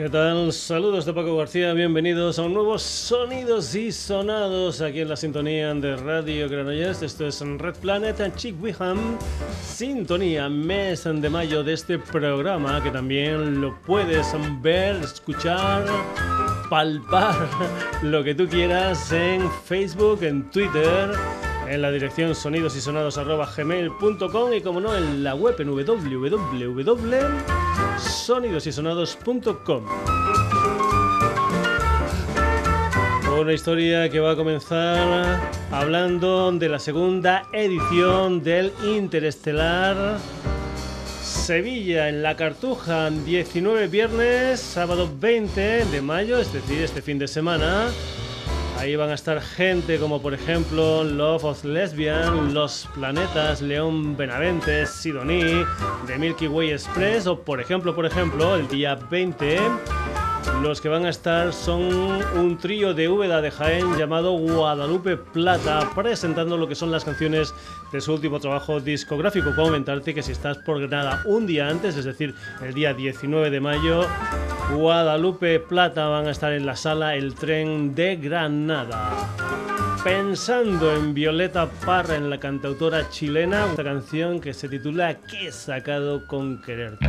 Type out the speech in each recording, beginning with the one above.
¿Qué tal? Saludos de Paco García, bienvenidos a un nuevo Sonidos y Sonados aquí en la sintonía de Radio Granollers. Esto es Red Planet and Chick Wiham, sintonía mes de mayo de este programa que también lo puedes ver, escuchar, palpar, lo que tú quieras en Facebook, en Twitter en la dirección sonidosysonados.gmail.com y como no en la web en www.sonidosysonados.com Una historia que va a comenzar hablando de la segunda edición del Interestelar Sevilla en la Cartuja, 19 viernes, sábado 20 de mayo, es decir, este fin de semana. Ahí van a estar gente como por ejemplo Love of Lesbian, Los Planetas, León Benavente, Sidoní, The Milky Way Express o por ejemplo, por ejemplo, el día 20 los que van a estar son un trío de Úbeda de Jaén llamado Guadalupe Plata, presentando lo que son las canciones de su último trabajo discográfico. Puedo comentarte que si estás por Granada un día antes, es decir, el día 19 de mayo, Guadalupe Plata van a estar en la sala El Tren de Granada. Pensando en Violeta Parra, en la cantautora chilena, una canción que se titula ¿Qué he sacado con quererte?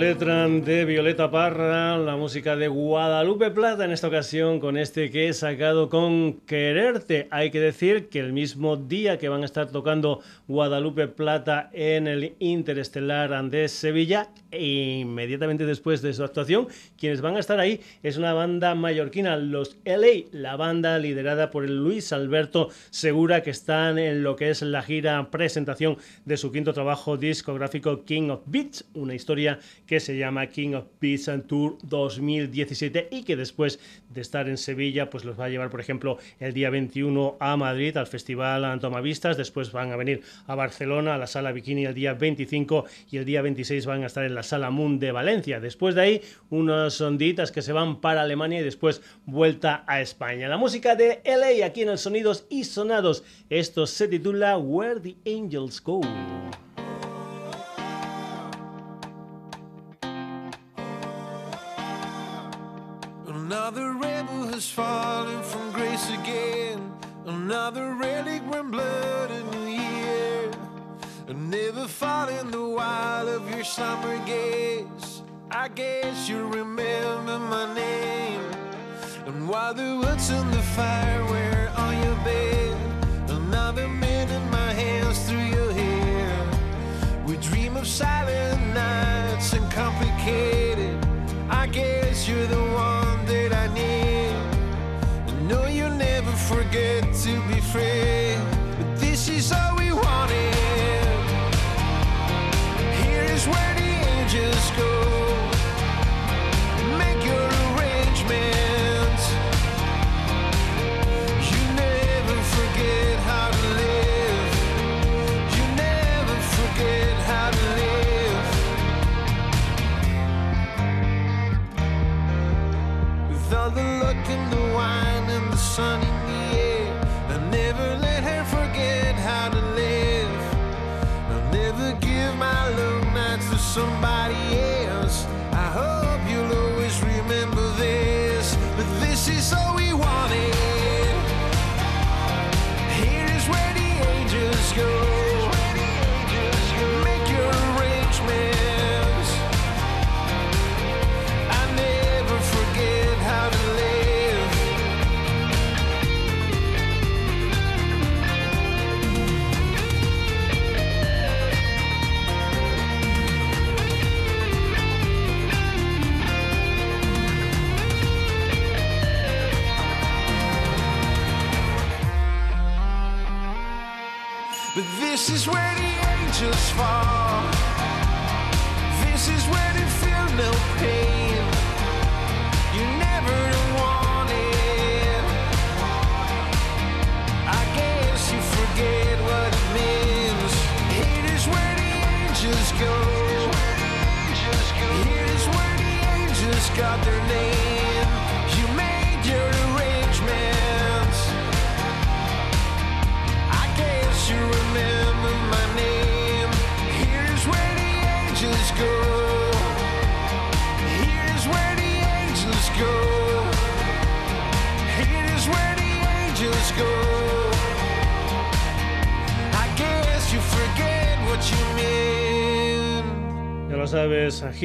De Violeta Parra, la música de Guadalupe Plata en esta ocasión con este que he sacado con Quererte. Hay que decir que el mismo día que van a estar tocando Guadalupe Plata en el Interestelar de Sevilla, e inmediatamente después de su actuación, quienes van a estar ahí es una banda mallorquina, los LA, la banda liderada por Luis Alberto Segura, que están en lo que es la gira presentación de su quinto trabajo discográfico King of Beats, una historia que se llama King of and Tour 2017 y que después de estar en Sevilla pues los va a llevar por ejemplo el día 21 a Madrid al Festival Antomavistas, después van a venir a Barcelona a la Sala Bikini el día 25 y el día 26 van a estar en la Sala Moon de Valencia. Después de ahí unos onditas que se van para Alemania y después vuelta a España. La música de LA aquí en el Sonidos y Sonados. Esto se titula Where the Angels Go. Another rebel has fallen from grace again. Another relic when blood a new year. And never fall in the wild of your summer gaze. I guess you remember my name. And while the wood's in the fire, where on your bed? Another man in my hands through your hair. We dream of silent nights and complicated. I guess you're the one forget to be free. But this is all we wanted. Here is where the angels go. Make your arrangements. You never forget how to live. You never forget how to live. With all the luck and the wine and the sunny somebody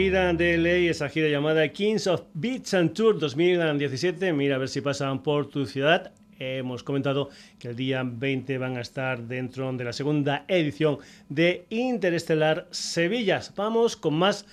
gira de ley, esa gira llamada Kings of Beats and Tour 2017. Mira a ver si pasan por tu ciudad. Hemos comentado que el día 20 van a estar dentro de la segunda edición de Interestelar Sevillas. Vamos con más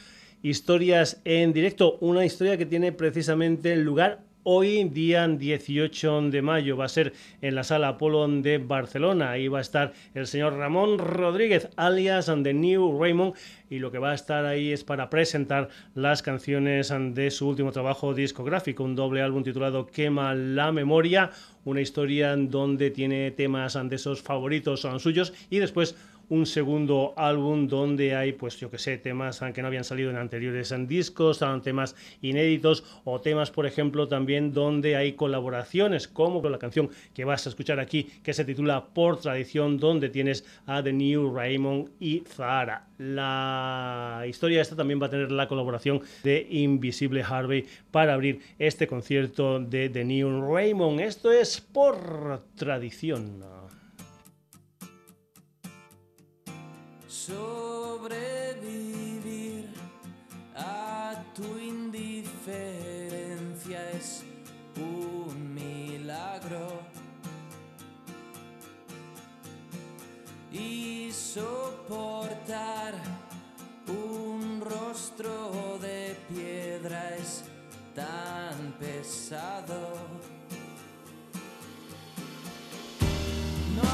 historias en directo. Una historia que tiene precisamente lugar Hoy, día 18 de mayo, va a ser en la sala Apolo de Barcelona. Ahí va a estar el señor Ramón Rodríguez, alias The New Raymond, y lo que va a estar ahí es para presentar las canciones de su último trabajo discográfico, un doble álbum titulado Quema la Memoria, una historia donde tiene temas de esos favoritos son suyos y después un segundo álbum donde hay, pues yo que sé, temas que no habían salido en anteriores discos, temas inéditos o temas, por ejemplo, también donde hay colaboraciones, como la canción que vas a escuchar aquí, que se titula Por Tradición, donde tienes a The New Raymond y Zara. La historia esta también va a tener la colaboración de Invisible Harvey para abrir este concierto de The New Raymond. Esto es por tradición. sobrevivir a tu indiferencia es un milagro. Y soportar un rostro de piedra es tan pesado.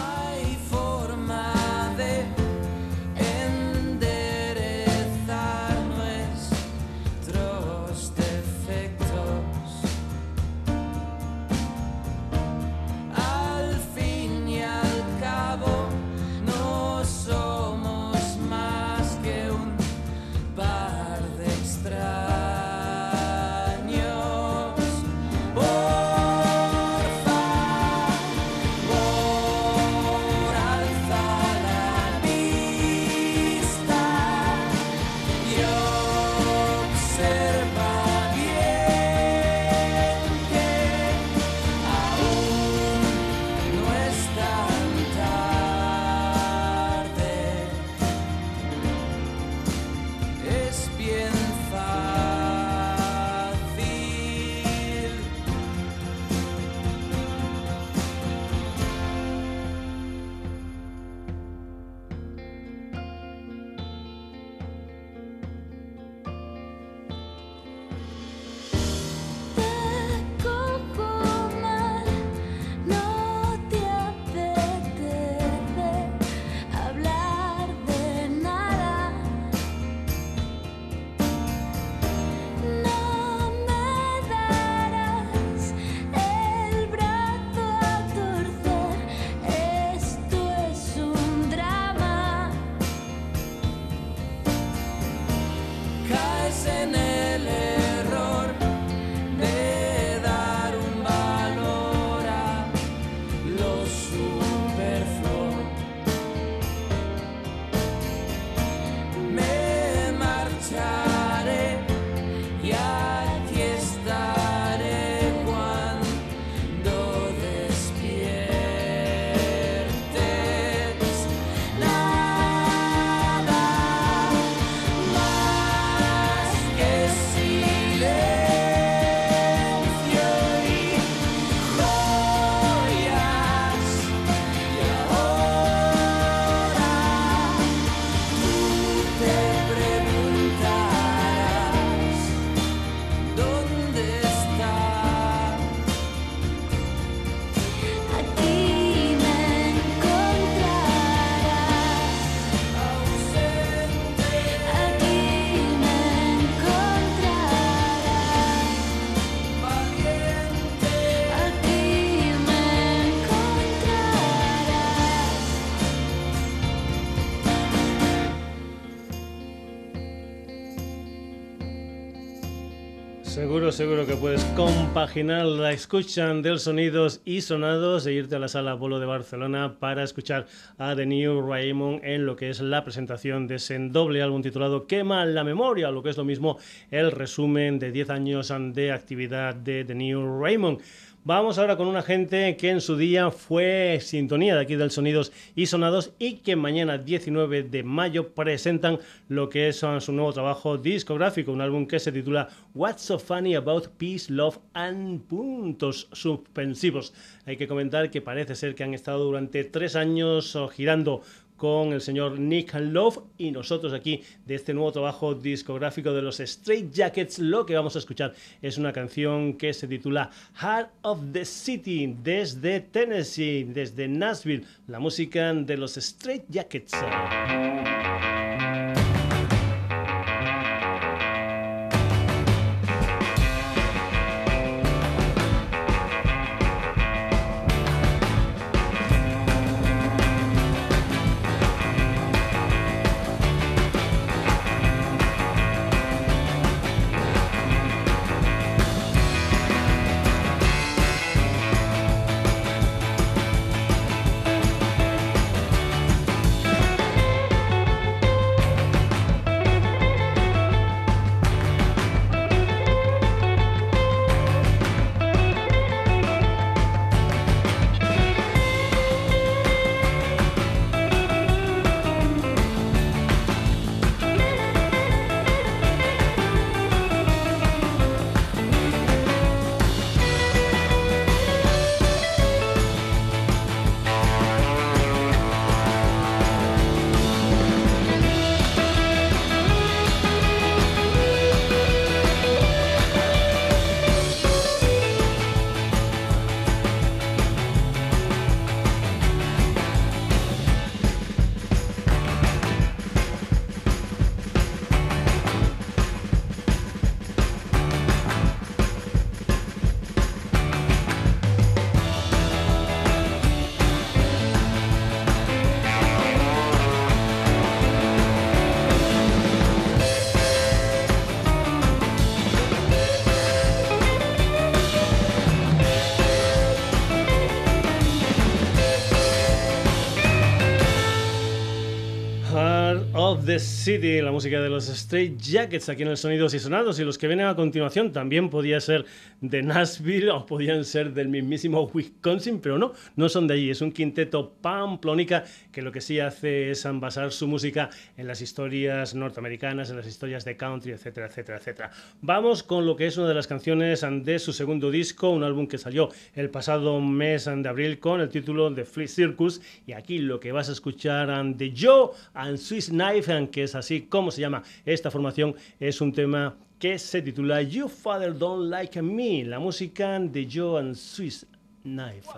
No seguro que puedes compaginar la escucha de sonidos y sonados e irte a la sala Apolo de Barcelona para escuchar a The New Raymond en lo que es la presentación de ese doble álbum titulado Quema la memoria, lo que es lo mismo el resumen de 10 años de actividad de The New Raymond. Vamos ahora con una gente que en su día fue sintonía de aquí del Sonidos y Sonados y que mañana 19 de mayo presentan lo que es su nuevo trabajo discográfico, un álbum que se titula What's So Funny About Peace, Love and puntos suspensivos. Hay que comentar que parece ser que han estado durante tres años girando con el señor Nick Love y nosotros aquí de este nuevo trabajo discográfico de los Straight Jackets lo que vamos a escuchar es una canción que se titula Heart of the City desde Tennessee, desde Nashville, la música de los Straight Jackets. City, la música de los Straight Jackets aquí en el Sonidos y Sonados. Y los que vienen a continuación también podía ser de Nashville o podían ser del mismísimo Wisconsin, pero no, no son de allí. Es un quinteto pamplónica que lo que sí hace es basar su música en las historias norteamericanas, en las historias de country, etcétera, etcétera, etcétera. Vamos con lo que es una de las canciones de su segundo disco, un álbum que salió el pasado mes de abril con el título de Free Circus. Y aquí lo que vas a escuchar de Joe and Swiss Knife, que es así como se llama esta formación, es un tema que se titula You Father Don't Like Me, la música de Joe and Swiss Knife.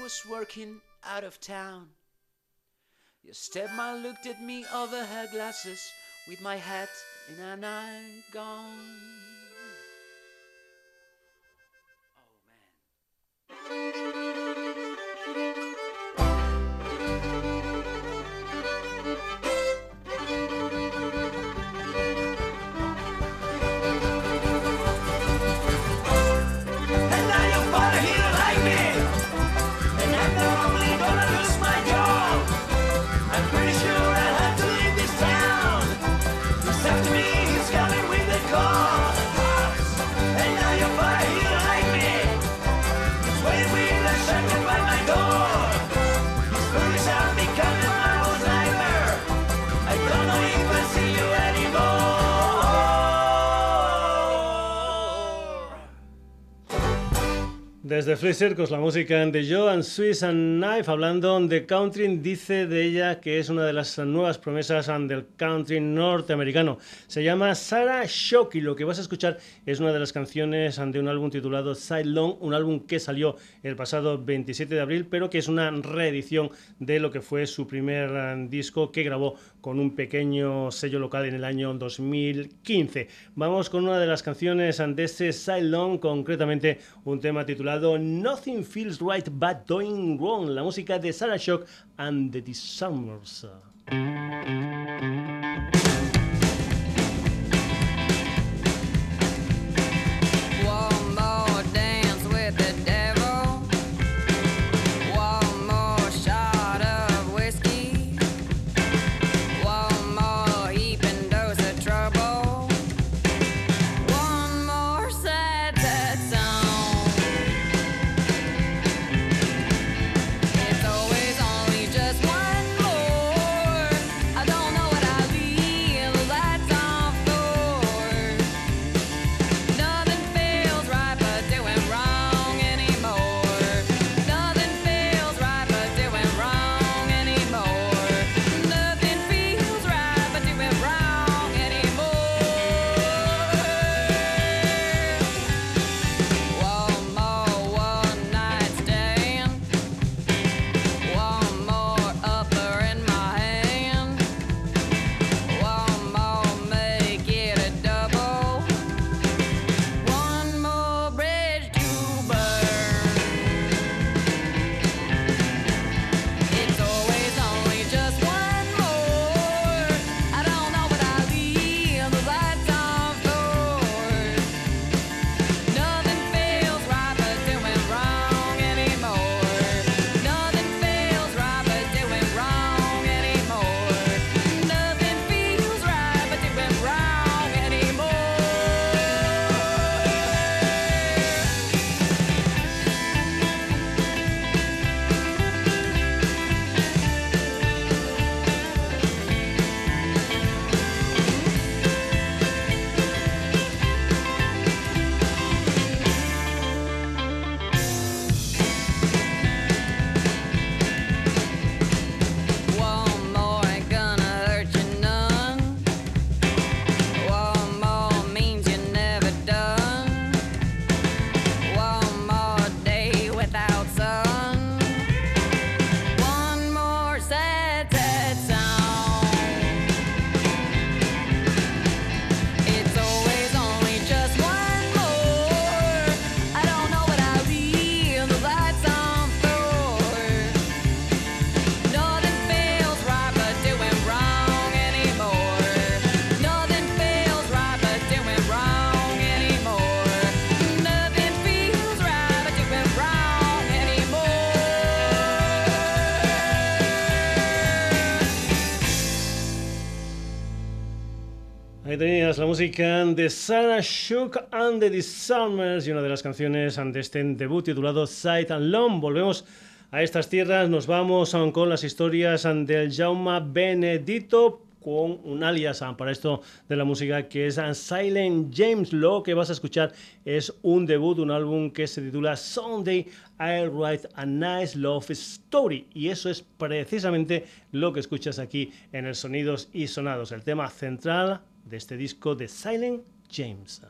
Was working out of town. Your stepmom looked at me over her glasses with my hat in an eye gone. Oh, Desde Free Circus, la música de Joe and Swiss and Knife, hablando de country, dice de ella que es una de las nuevas promesas del country norteamericano. Se llama Sarah Shock y lo que vas a escuchar es una de las canciones de un álbum titulado Side Long, un álbum que salió el pasado 27 de abril, pero que es una reedición de lo que fue su primer eh, disco que grabó con un pequeño sello local en el año 2015. Vamos con una de las canciones de ese Side Long, concretamente un tema titulado Nothing Feels Right But Doing Wrong, la música de Sarah Shock and the Disarmers. Ahí tenías la música de Sarah Shook and the Disarmers y una de las canciones de este debut titulado Sight and Long. Volvemos a estas tierras, nos vamos con las historias del Jaume Benedito con un alias para esto de la música que es Silent James. Lo que vas a escuchar es un debut, un álbum que se titula Sunday I'll Write a Nice Love Story. Y eso es precisamente lo que escuchas aquí en el Sonidos y Sonados, el tema central de este disco de Silent James.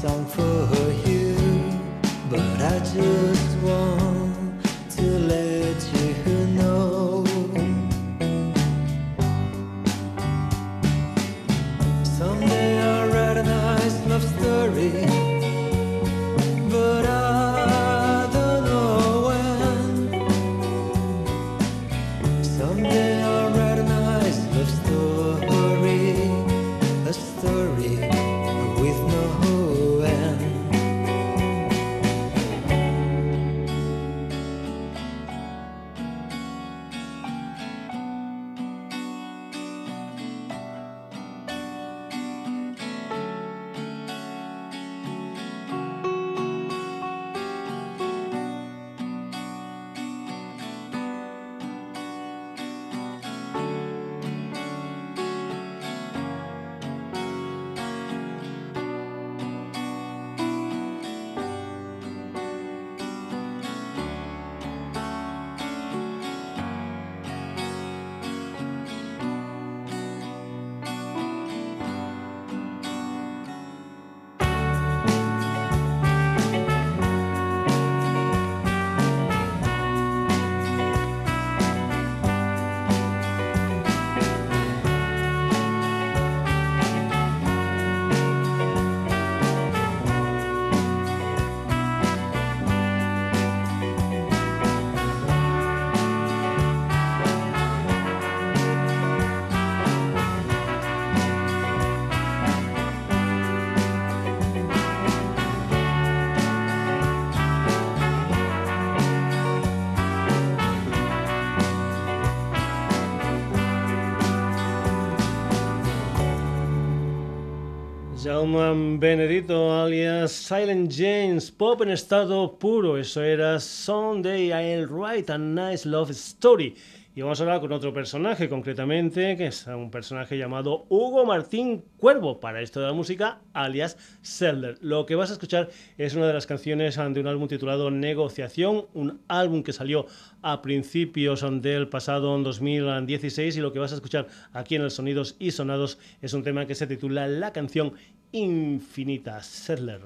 song for you, but I just Benedito, alias Silent James, pop en estado puro. Eso era Someday I'll Write a Nice Love Story. Y vamos a hablar con otro personaje, concretamente, que es un personaje llamado Hugo Martín Cuervo, para esto de la música, alias Zelder. Lo que vas a escuchar es una de las canciones de un álbum titulado Negociación, un álbum que salió a principios del pasado 2016 y lo que vas a escuchar aquí en el Sonidos y Sonados es un tema que se titula La canción infinita, Sedler.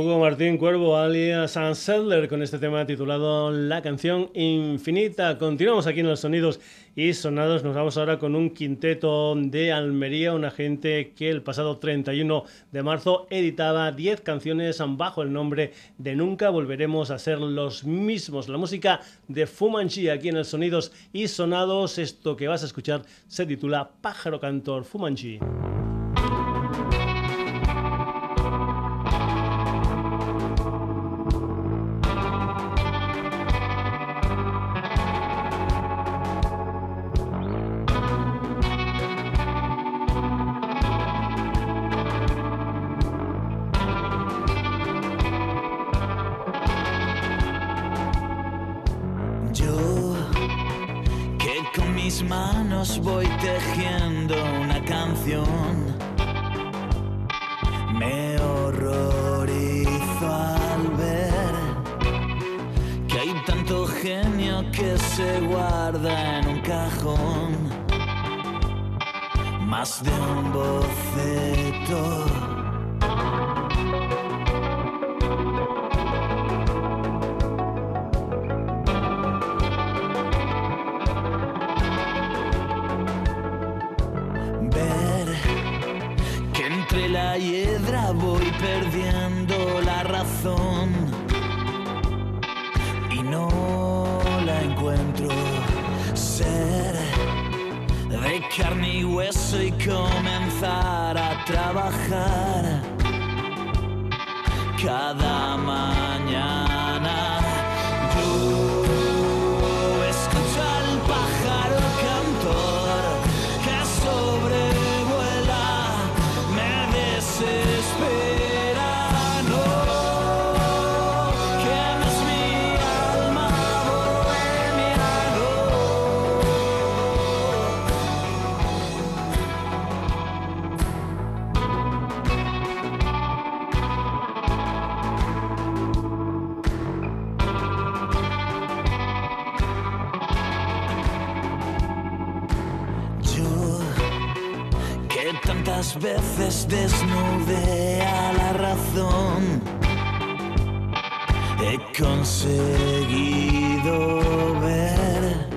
Hugo Martín Cuervo, alias Anselder, con este tema titulado La canción infinita. Continuamos aquí en los sonidos y sonados. Nos vamos ahora con un quinteto de Almería, una gente que el pasado 31 de marzo editaba 10 canciones bajo el nombre de Nunca volveremos a ser los mismos. La música de Fumanchi aquí en el sonidos y sonados. Esto que vas a escuchar se titula Pájaro Cantor Fumanchi. Veces desnudé a la razón, he conseguido ver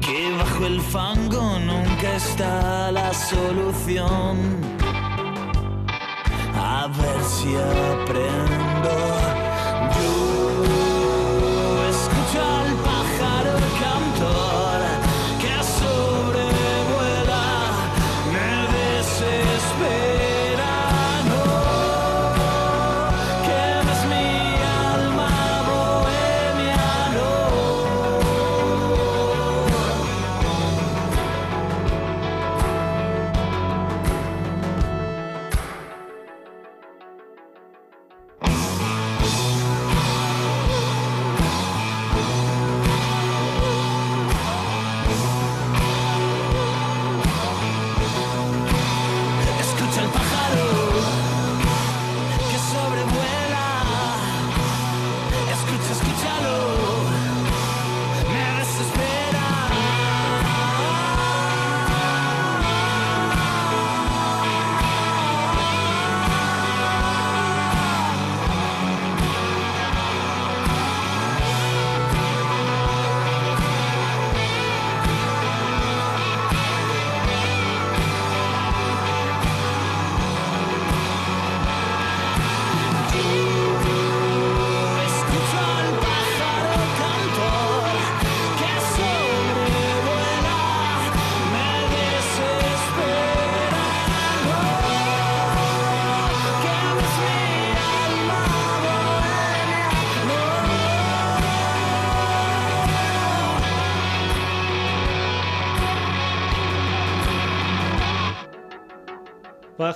que bajo el fango nunca está la solución. A ver si aprendo.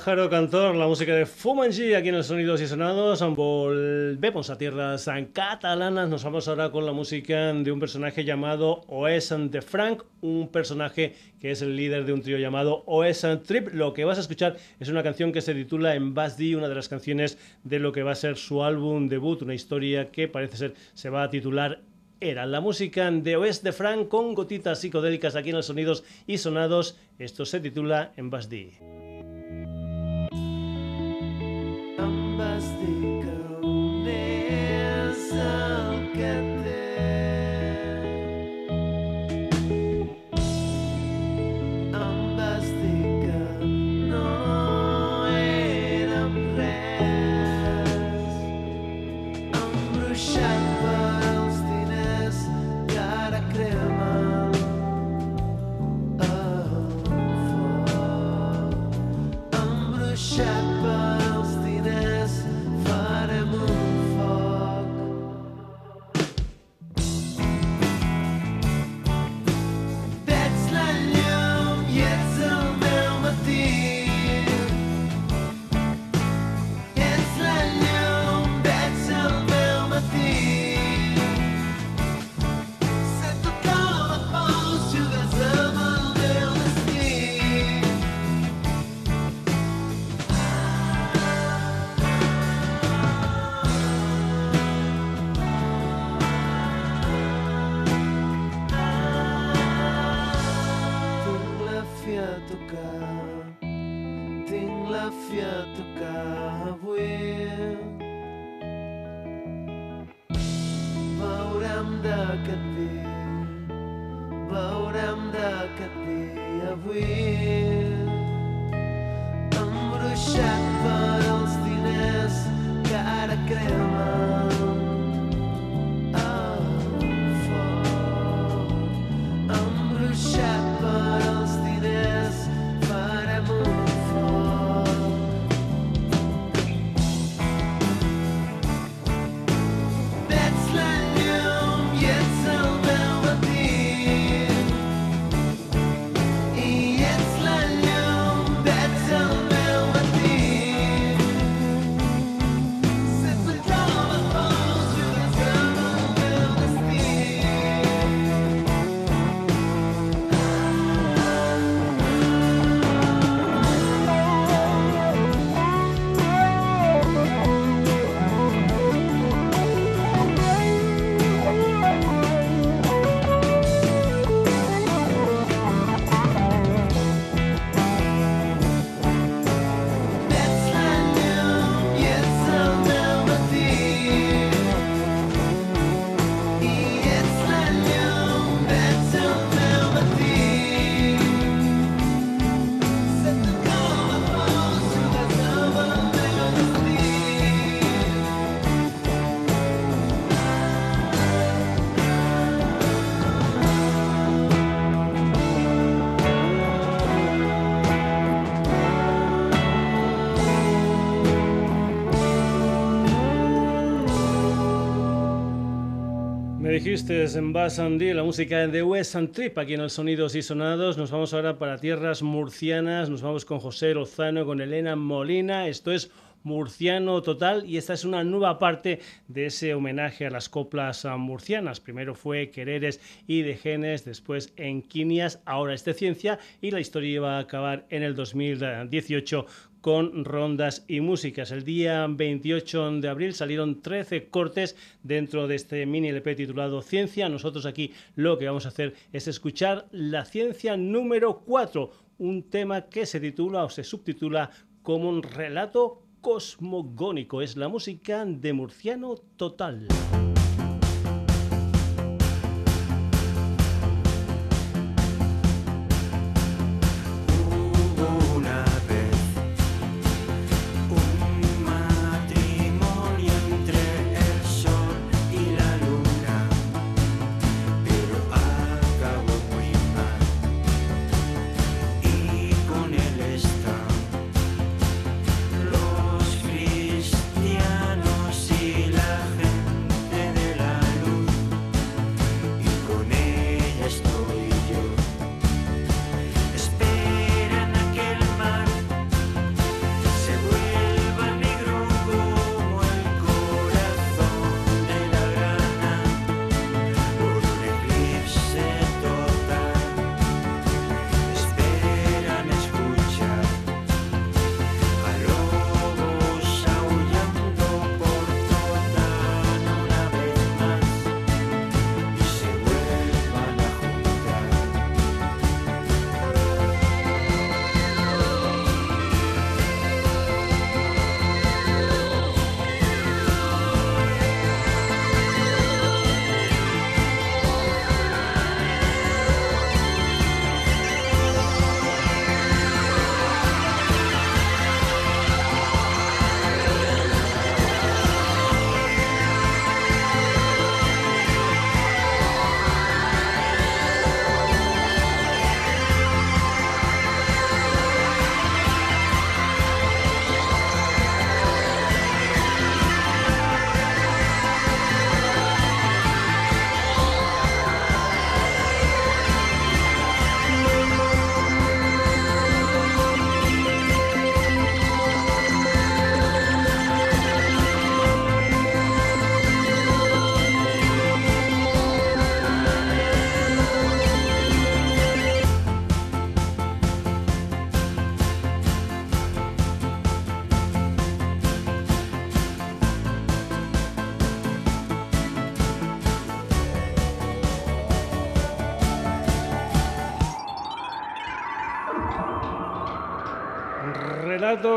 Pájaro Cantor, la música de Fumanji aquí en el Sonidos y Sonados. Volvemos a tierras catalanas. Nos vamos ahora con la música de un personaje llamado Oes de Frank, un personaje que es el líder de un trío llamado Oes Trip. Lo que vas a escuchar es una canción que se titula En Basdi, una de las canciones de lo que va a ser su álbum debut, una historia que parece ser se va a titular era la música de Oes de Frank con gotitas psicodélicas aquí en el Sonidos y Sonados. Esto se titula En Basdi. now. veurem de què té, veurem de què té avui. Embruixat per En Bass and la música de West and Trip, aquí en el Sonidos y Sonados. Nos vamos ahora para tierras murcianas, nos vamos con José Lozano, con Elena Molina. Esto es murciano total y esta es una nueva parte de ese homenaje a las coplas murcianas. Primero fue Quereres y de Genes, después Enquinias, ahora es de Ciencia y la historia iba a acabar en el 2018 con rondas y músicas. El día 28 de abril salieron 13 cortes dentro de este mini LP titulado Ciencia. Nosotros aquí lo que vamos a hacer es escuchar la ciencia número 4, un tema que se titula o se subtitula como un relato cosmogónico. Es la música de Murciano Total.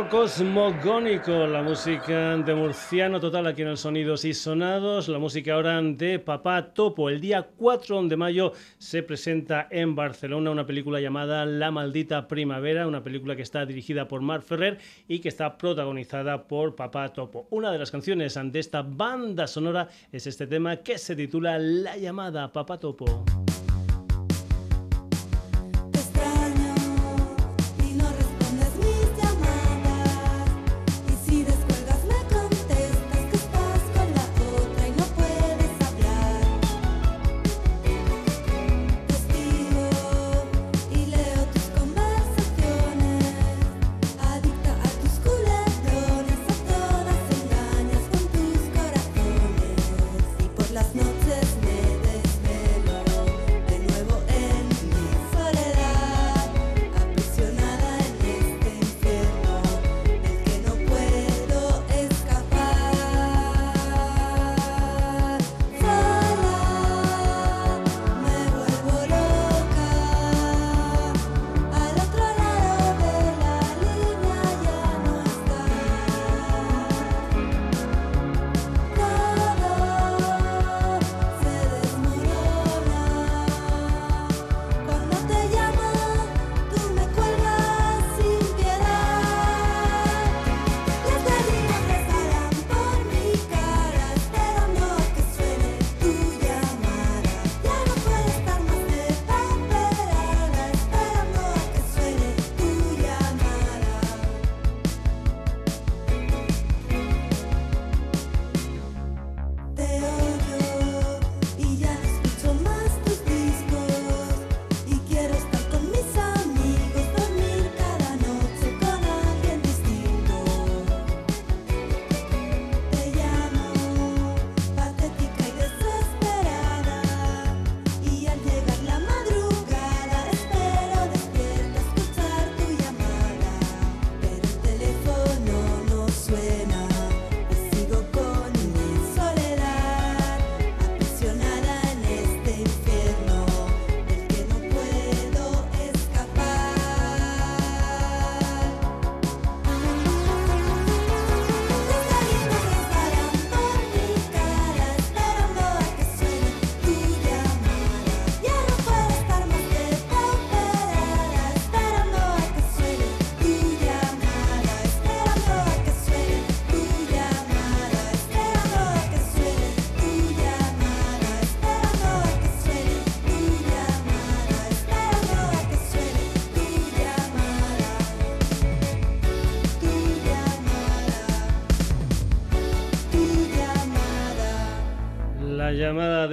Cosmogónico, la música de Murciano Total aquí en el Sonidos y Sonados, la música ahora de Papá Topo. El día 4 de mayo se presenta en Barcelona una película llamada La Maldita Primavera, una película que está dirigida por Marc Ferrer y que está protagonizada por Papá Topo. Una de las canciones de esta banda sonora es este tema que se titula La llamada Papá Topo.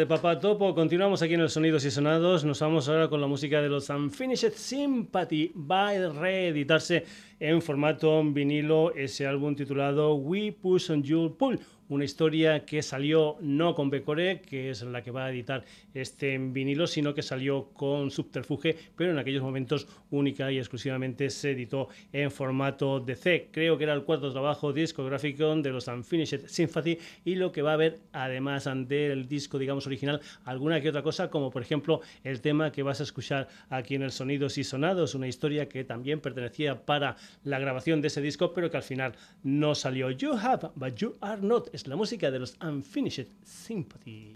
De Papá Topo. Continuamos aquí en el Sonidos y Sonados. Nos vamos ahora con la música de los Unfinished Sympathy. Va a reeditarse en formato vinilo ese álbum titulado We Push on Your Pull una historia que salió no con Becore, que es la que va a editar este vinilo, sino que salió con Subterfuge, pero en aquellos momentos única y exclusivamente se editó en formato DC. Creo que era el cuarto trabajo discográfico de los Unfinished Sympathy y lo que va a haber además del disco, digamos, original, alguna que otra cosa, como por ejemplo el tema que vas a escuchar aquí en el Sonidos y Sonados, una historia que también pertenecía para la grabación de ese disco, pero que al final no salió. You have, but you are not la música de los Unfinished Sympathy.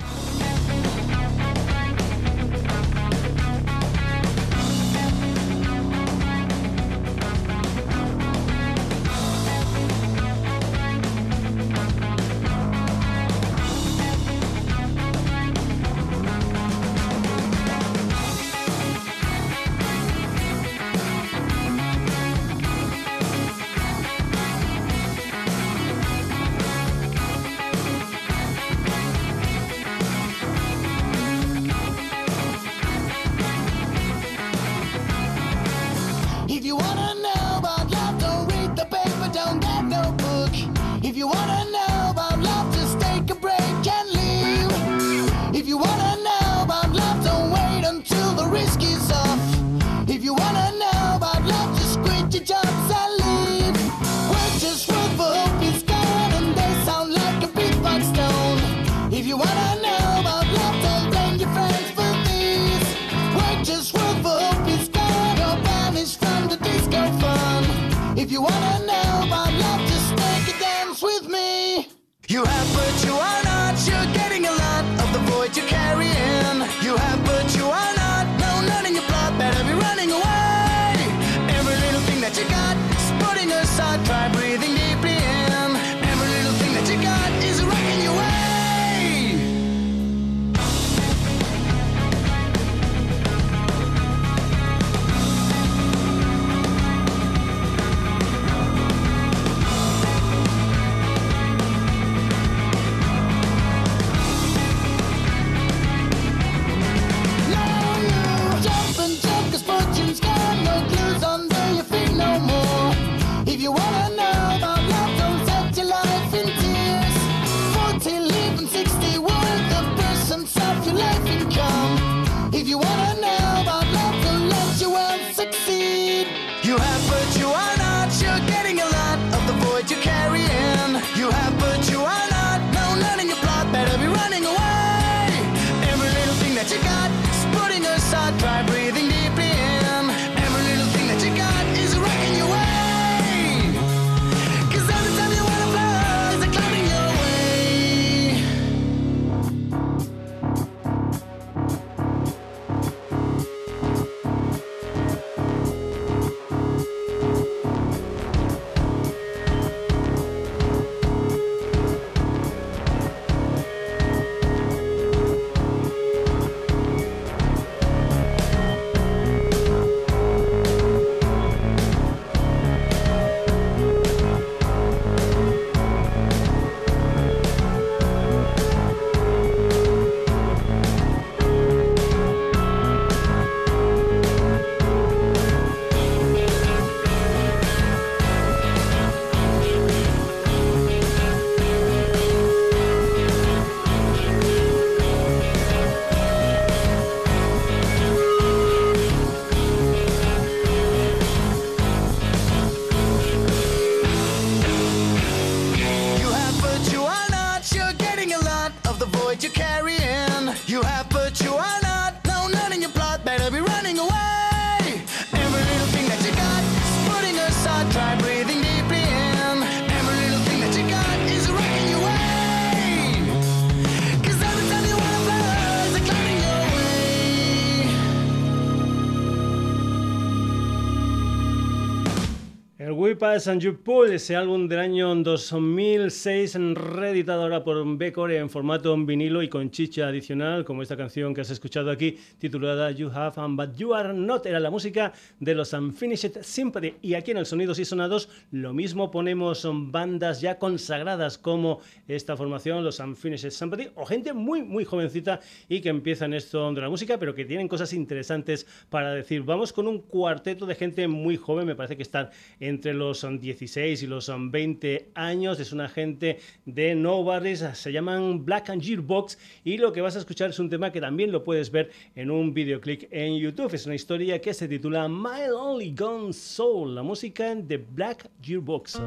vibrate. Pass and You Pull, ese álbum del año 2006, reeditado ahora por Becore en formato vinilo y con chicha adicional, como esta canción que has escuchado aquí, titulada You Have and But You Are Not, era la música de los Unfinished Sympathy. Y aquí en el Sonidos y Sonados, lo mismo ponemos bandas ya consagradas como esta formación, los Unfinished Sympathy, o gente muy, muy jovencita y que empieza en esto de la música, pero que tienen cosas interesantes para decir. Vamos con un cuarteto de gente muy joven, me parece que están entre los 16 y los 20 años. Es una gente de Nobody's, se llaman Black and Gearbox y lo que vas a escuchar es un tema que también lo puedes ver en un videoclip en YouTube. Es una historia que se titula My Only Gone Soul, la música de Black Gearbox.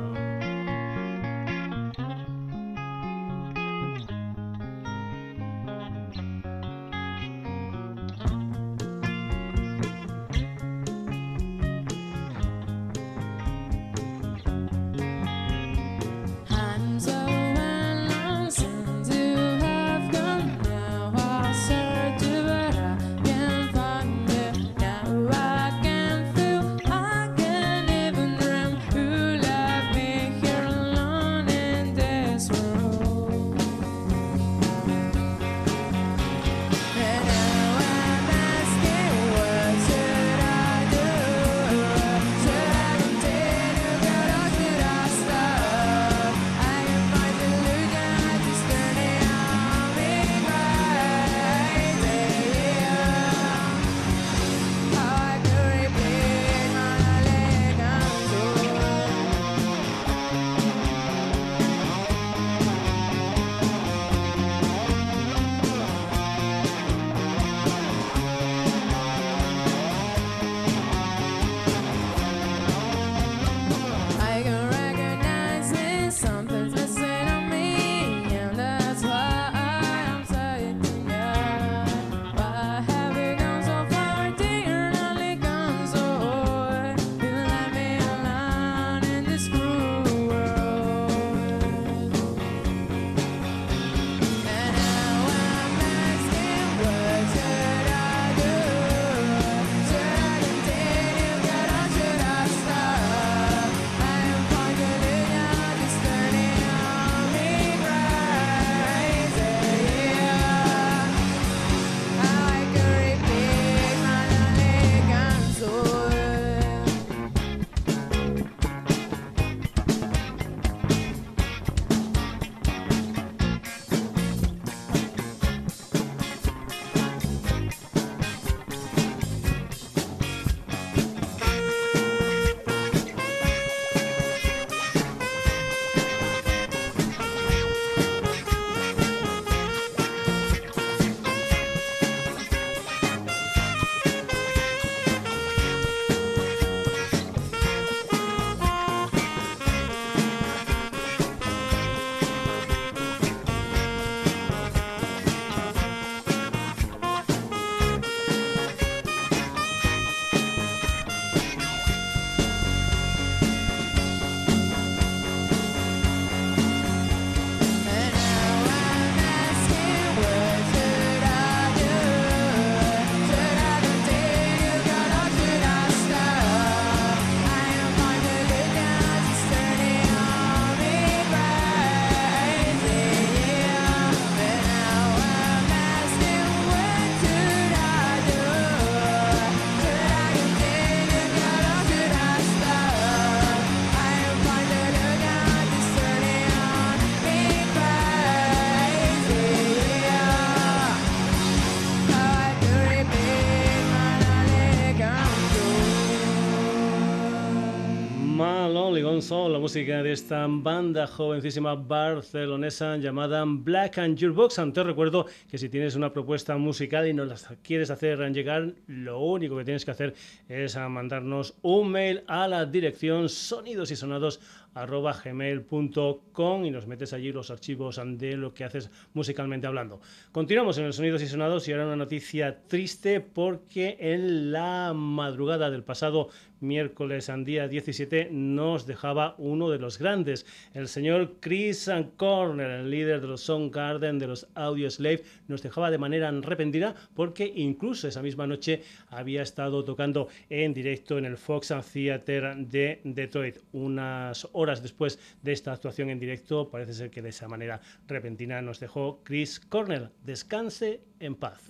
La música de esta banda jovencísima barcelonesa llamada Black and Your Box. Te recuerdo que si tienes una propuesta musical y nos la quieres hacer llegar, lo único que tienes que hacer es mandarnos un mail a la dirección sonidos y sonados gmail.com y nos metes allí los archivos de lo que haces musicalmente hablando. Continuamos en el Sonidos y Sonados y ahora una noticia triste porque en la madrugada del pasado miércoles al día 17 nos dejaba uno de los grandes, el señor Chris Corner, el líder de los Garden de los Audio Slave, nos dejaba de manera repentina porque incluso esa misma noche había estado tocando en directo en el Fox Theater de Detroit. Unas horas después de esta actuación en directo, parece ser que de esa manera repentina nos dejó Chris Cornell. Descanse en paz.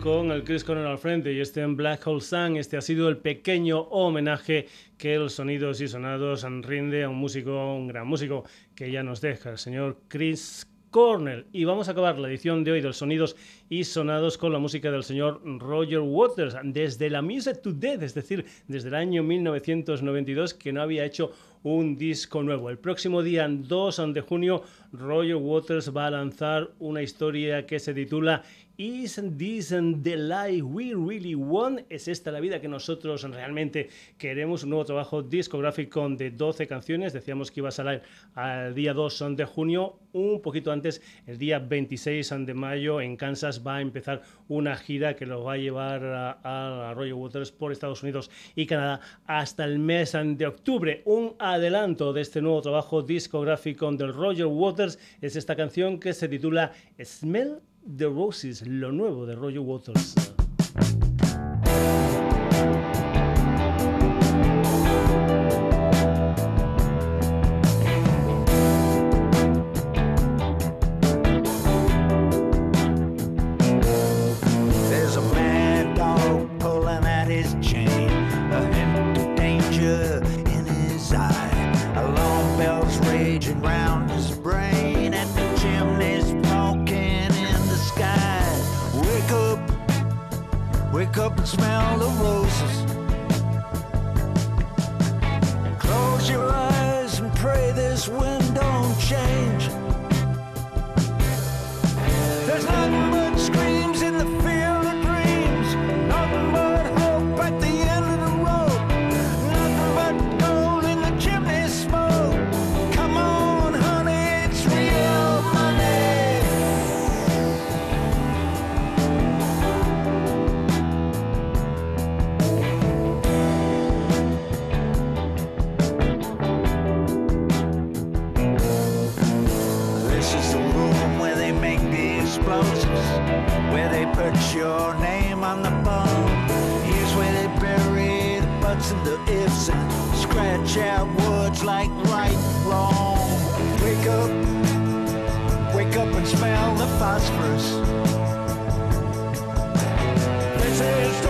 Con el Chris Cornell al frente y este en Black Hole Sun. Este ha sido el pequeño homenaje que los sonidos y sonados rinde a un músico, un gran músico que ya nos deja, el señor Chris Cornell. Y vamos a acabar la edición de hoy del Sonidos y Sonados con la música del señor Roger Waters, desde la Music to Death, es decir, desde el año 1992, que no había hecho un disco nuevo. El próximo día 2 de junio, Roger Waters va a lanzar una historia que se titula Isn't this the life we really want? ¿Es esta la vida que nosotros realmente queremos? Un nuevo trabajo discográfico de 12 canciones. Decíamos que iba a salir al día 2 de junio. Un poquito antes, el día 26 de mayo, en Kansas va a empezar una gira que lo va a llevar a, Roger Waters por Estados Unidos y Canadá hasta el mes de octubre. Un adelanto de este nuevo trabajo discográfico del Roger Waters es esta canción que se titula Smell The Roses, lo nuevo de Roger Waters. Smell the roses. Close your eyes and pray this wind don't change. There's nothing scratch out words like right wrong. Wake up, wake up and smell the phosphorus. This is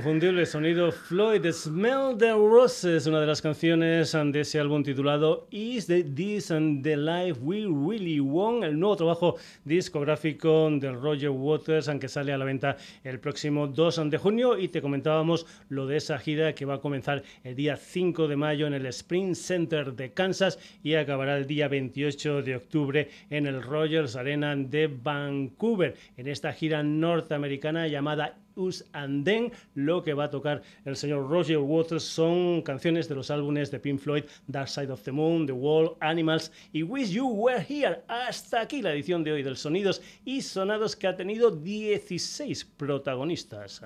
inconfundible, sonido Floyd, Smell the Roses, una de las canciones de ese álbum titulado Is This and the Life We Really Want, el nuevo trabajo discográfico de Roger Waters, aunque sale a la venta el próximo 2 de junio. Y te comentábamos lo de esa gira que va a comenzar el día 5 de mayo en el Spring Center de Kansas y acabará el día 28 de octubre en el Rogers Arena de Vancouver. En esta gira norteamericana llamada Us and Then. Lo que va a tocar el señor Roger Waters son canciones de los álbumes de Pink Floyd, Dark Side of the Moon, The Wall, Animals y Wish You Were Here. Hasta aquí la edición de hoy del Sonidos y Sonados que ha tenido 16 protagonistas.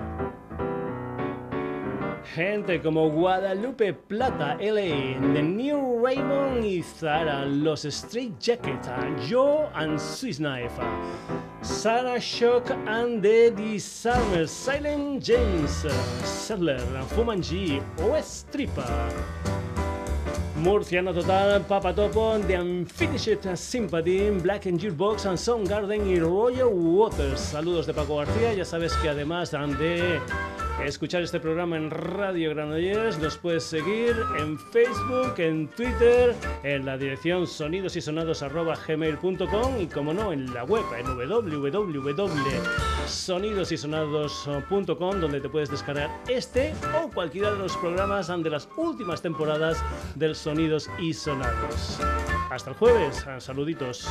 Gente como Guadalupe Plata, LA, The New Raymond y Zara, Los Street Jacket, Joe and Swiss Knife, Sarah Shock and the Disarmers, Silent James, Settler, Fumanji, West Tripa. Murciano Total, Papa Topo, The Unfinished Sympathy, Black and Gearbox, and Soundgarden y Royal Waters. Saludos de Paco García, ya sabes que además de escuchar este programa en Radio Granollers. Nos puedes seguir en Facebook, en Twitter, en la dirección sonidosysonados.gmail.com y como no, en la web en www.sonidosysonados.com donde te puedes descargar este o cualquiera de los programas de las últimas temporadas del Sonidos y Sonados. Hasta el jueves, saluditos.